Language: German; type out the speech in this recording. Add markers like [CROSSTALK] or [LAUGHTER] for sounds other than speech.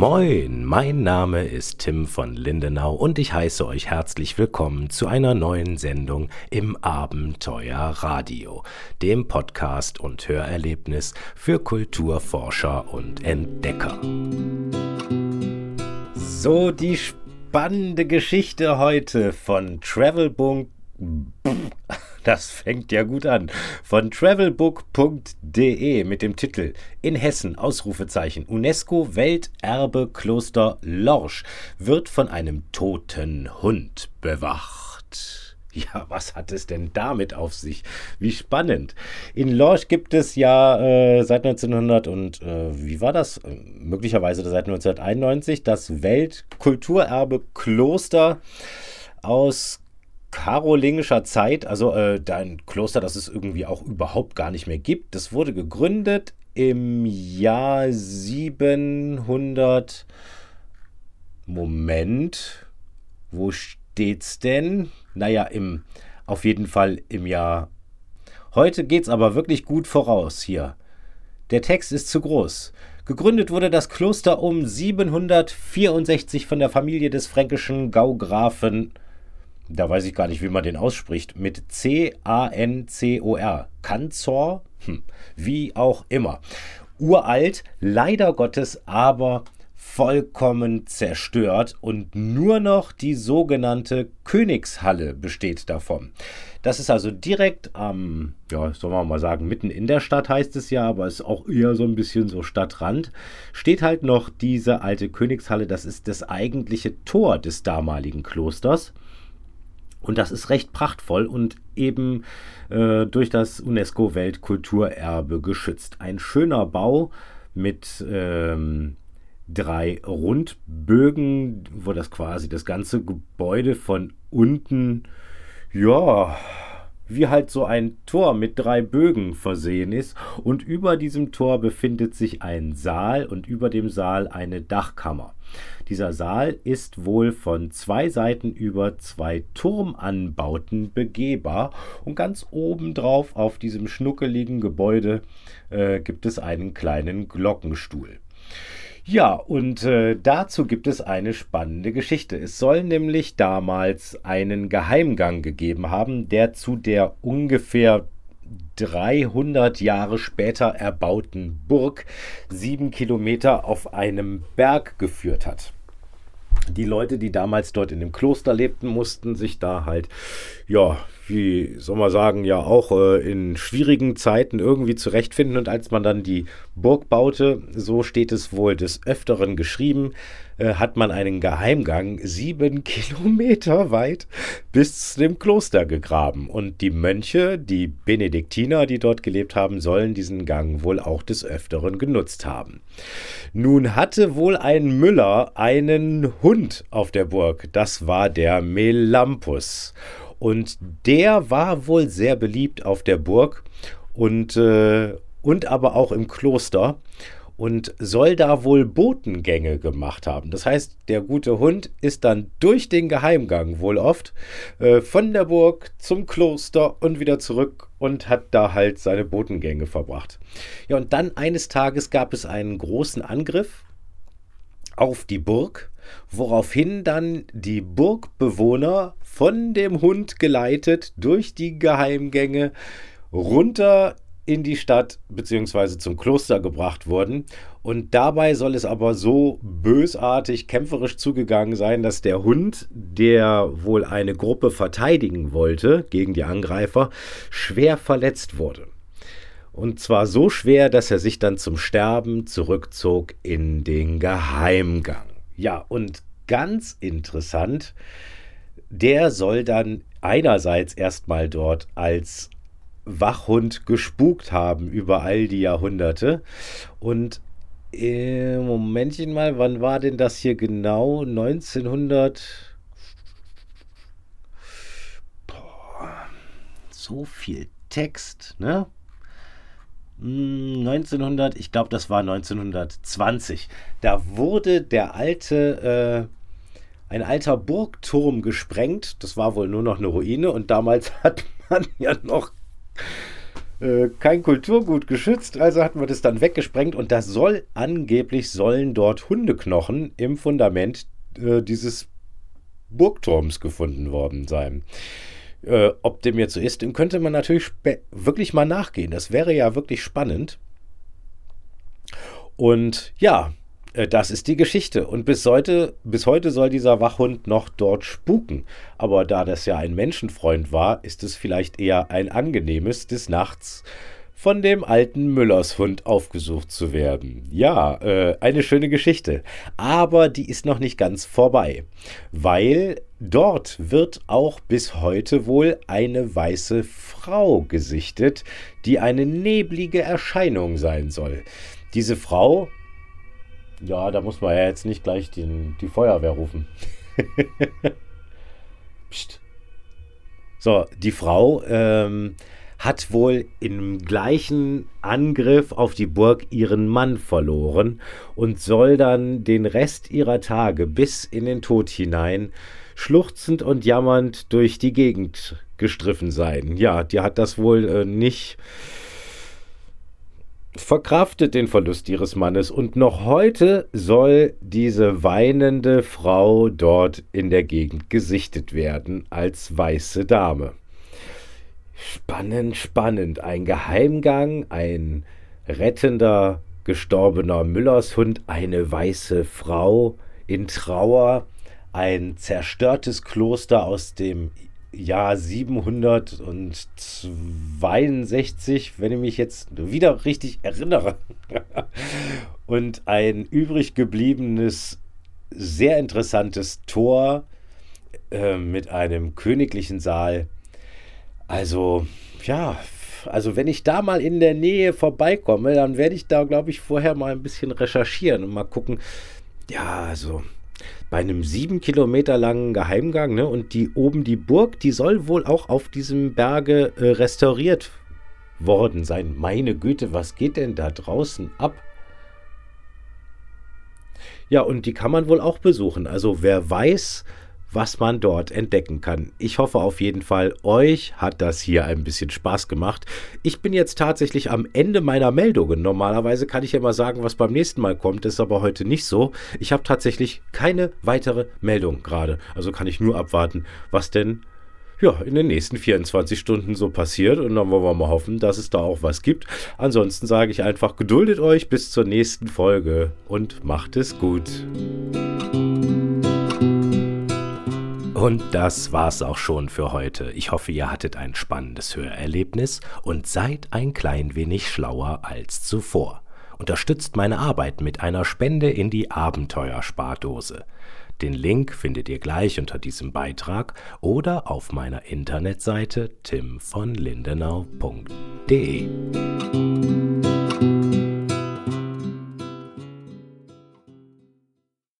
Moin, mein Name ist Tim von Lindenau und ich heiße euch herzlich willkommen zu einer neuen Sendung im Abenteuer Radio, dem Podcast und Hörerlebnis für Kulturforscher und Entdecker. So, die spannende Geschichte heute von Travelbook das fängt ja gut an. Von travelbook.de mit dem Titel In Hessen, Ausrufezeichen, UNESCO Welterbe Kloster Lorsch wird von einem toten Hund bewacht. Ja, was hat es denn damit auf sich? Wie spannend. In Lorsch gibt es ja äh, seit 1900 und äh, wie war das? Möglicherweise seit 1991 das Weltkulturerbe Kloster aus karolingischer Zeit, also äh, ein Kloster, das es irgendwie auch überhaupt gar nicht mehr gibt. Das wurde gegründet im Jahr 700. Moment, wo steht's denn? Naja, im, auf jeden Fall im Jahr. Heute geht's aber wirklich gut voraus hier. Der Text ist zu groß. Gegründet wurde das Kloster um 764 von der Familie des fränkischen Gaugrafen da weiß ich gar nicht, wie man den ausspricht, mit C-A-N-C-O-R. Kanzor, hm, wie auch immer. Uralt, leider Gottes, aber vollkommen zerstört und nur noch die sogenannte Königshalle besteht davon. Das ist also direkt am, ja, sollen wir mal sagen, mitten in der Stadt heißt es ja, aber ist auch eher so ein bisschen so Stadtrand. Steht halt noch diese alte Königshalle, das ist das eigentliche Tor des damaligen Klosters. Und das ist recht prachtvoll und eben äh, durch das UNESCO-Weltkulturerbe geschützt. Ein schöner Bau mit ähm, drei Rundbögen, wo das quasi das ganze Gebäude von unten, ja, wie halt so ein Tor mit drei Bögen versehen ist. Und über diesem Tor befindet sich ein Saal und über dem Saal eine Dachkammer. Dieser Saal ist wohl von zwei Seiten über zwei Turmanbauten begehbar und ganz oben drauf auf diesem schnuckeligen Gebäude äh, gibt es einen kleinen Glockenstuhl. Ja, und äh, dazu gibt es eine spannende Geschichte. Es soll nämlich damals einen Geheimgang gegeben haben, der zu der ungefähr 300 Jahre später erbauten Burg sieben Kilometer auf einem Berg geführt hat die Leute, die damals dort in dem Kloster lebten, mussten sich da halt, ja, wie soll man sagen, ja auch äh, in schwierigen Zeiten irgendwie zurechtfinden. Und als man dann die Burg baute, so steht es wohl des Öfteren geschrieben, äh, hat man einen Geheimgang sieben [LAUGHS] Kilometer weit bis zu dem Kloster gegraben. Und die Mönche, die Benediktiner, die dort gelebt haben, sollen diesen Gang wohl auch des Öfteren genutzt haben. Nun hatte wohl ein Müller einen Hund auf der Burg. Das war der Melampus. Und der war wohl sehr beliebt auf der Burg und, äh, und aber auch im Kloster und soll da wohl Botengänge gemacht haben. Das heißt, der gute Hund ist dann durch den Geheimgang wohl oft äh, von der Burg zum Kloster und wieder zurück und hat da halt seine Botengänge verbracht. Ja, und dann eines Tages gab es einen großen Angriff auf die Burg, woraufhin dann die Burgbewohner von dem Hund geleitet durch die Geheimgänge runter in die Stadt bzw. zum Kloster gebracht wurden. Und dabei soll es aber so bösartig kämpferisch zugegangen sein, dass der Hund, der wohl eine Gruppe verteidigen wollte gegen die Angreifer, schwer verletzt wurde. Und zwar so schwer, dass er sich dann zum Sterben zurückzog in den Geheimgang. Ja, und ganz interessant, der soll dann einerseits erstmal dort als Wachhund gespukt haben über all die Jahrhunderte. Und äh, Momentchen mal, wann war denn das hier genau? 1900. Boah, so viel Text, ne? 1900, hm, ich glaube, das war 1920. Da wurde der alte, äh, ein alter Burgturm gesprengt. Das war wohl nur noch eine Ruine und damals [LAUGHS] hat man ja noch äh, kein Kulturgut geschützt, also hatten wir das dann weggesprengt und das soll angeblich sollen dort Hundeknochen im Fundament äh, dieses Burgturms gefunden worden sein. Äh, ob dem jetzt so ist, dem könnte man natürlich wirklich mal nachgehen. Das wäre ja wirklich spannend. Und ja, äh, das ist die Geschichte. Und bis heute, bis heute soll dieser Wachhund noch dort spuken. Aber da das ja ein Menschenfreund war, ist es vielleicht eher ein angenehmes des Nachts von dem alten Müllershund aufgesucht zu werden. Ja, äh, eine schöne Geschichte. Aber die ist noch nicht ganz vorbei, weil dort wird auch bis heute wohl eine weiße Frau gesichtet, die eine neblige Erscheinung sein soll. Diese Frau ja, da muss man ja jetzt nicht gleich den, die Feuerwehr rufen. [LAUGHS] Psst. So, die Frau ähm, hat wohl im gleichen Angriff auf die Burg ihren Mann verloren und soll dann den Rest ihrer Tage bis in den Tod hinein schluchzend und jammernd durch die Gegend gestriffen sein. Ja, die hat das wohl äh, nicht verkraftet den Verlust ihres Mannes und noch heute soll diese weinende Frau dort in der Gegend gesichtet werden als weiße Dame. Spannend, spannend. Ein Geheimgang, ein rettender, gestorbener Müllershund, eine weiße Frau in Trauer, ein zerstörtes Kloster aus dem Jahr 762, wenn ich mich jetzt wieder richtig erinnere. [LAUGHS] und ein übrig gebliebenes, sehr interessantes Tor äh, mit einem königlichen Saal. Also, ja, also wenn ich da mal in der Nähe vorbeikomme, dann werde ich da, glaube ich, vorher mal ein bisschen recherchieren und mal gucken. Ja, also bei einem sieben Kilometer langen Geheimgang. Ne? Und die oben die Burg, die soll wohl auch auf diesem Berge äh, restauriert worden sein. Meine Güte, was geht denn da draußen ab? Ja, und die kann man wohl auch besuchen. Also wer weiß, was man dort entdecken kann. Ich hoffe auf jeden Fall, euch hat das hier ein bisschen Spaß gemacht. Ich bin jetzt tatsächlich am Ende meiner Meldungen. Normalerweise kann ich ja mal sagen, was beim nächsten Mal kommt, ist aber heute nicht so. Ich habe tatsächlich keine weitere Meldung gerade. Also kann ich nur abwarten, was denn ja, in den nächsten 24 Stunden so passiert. Und dann wollen wir mal hoffen, dass es da auch was gibt. Ansonsten sage ich einfach, geduldet euch bis zur nächsten Folge und macht es gut. Und das war's auch schon für heute. Ich hoffe, ihr hattet ein spannendes Hörerlebnis und seid ein klein wenig schlauer als zuvor. Unterstützt meine Arbeit mit einer Spende in die Abenteuerspardose. Den Link findet ihr gleich unter diesem Beitrag oder auf meiner Internetseite timvonlindenau.de.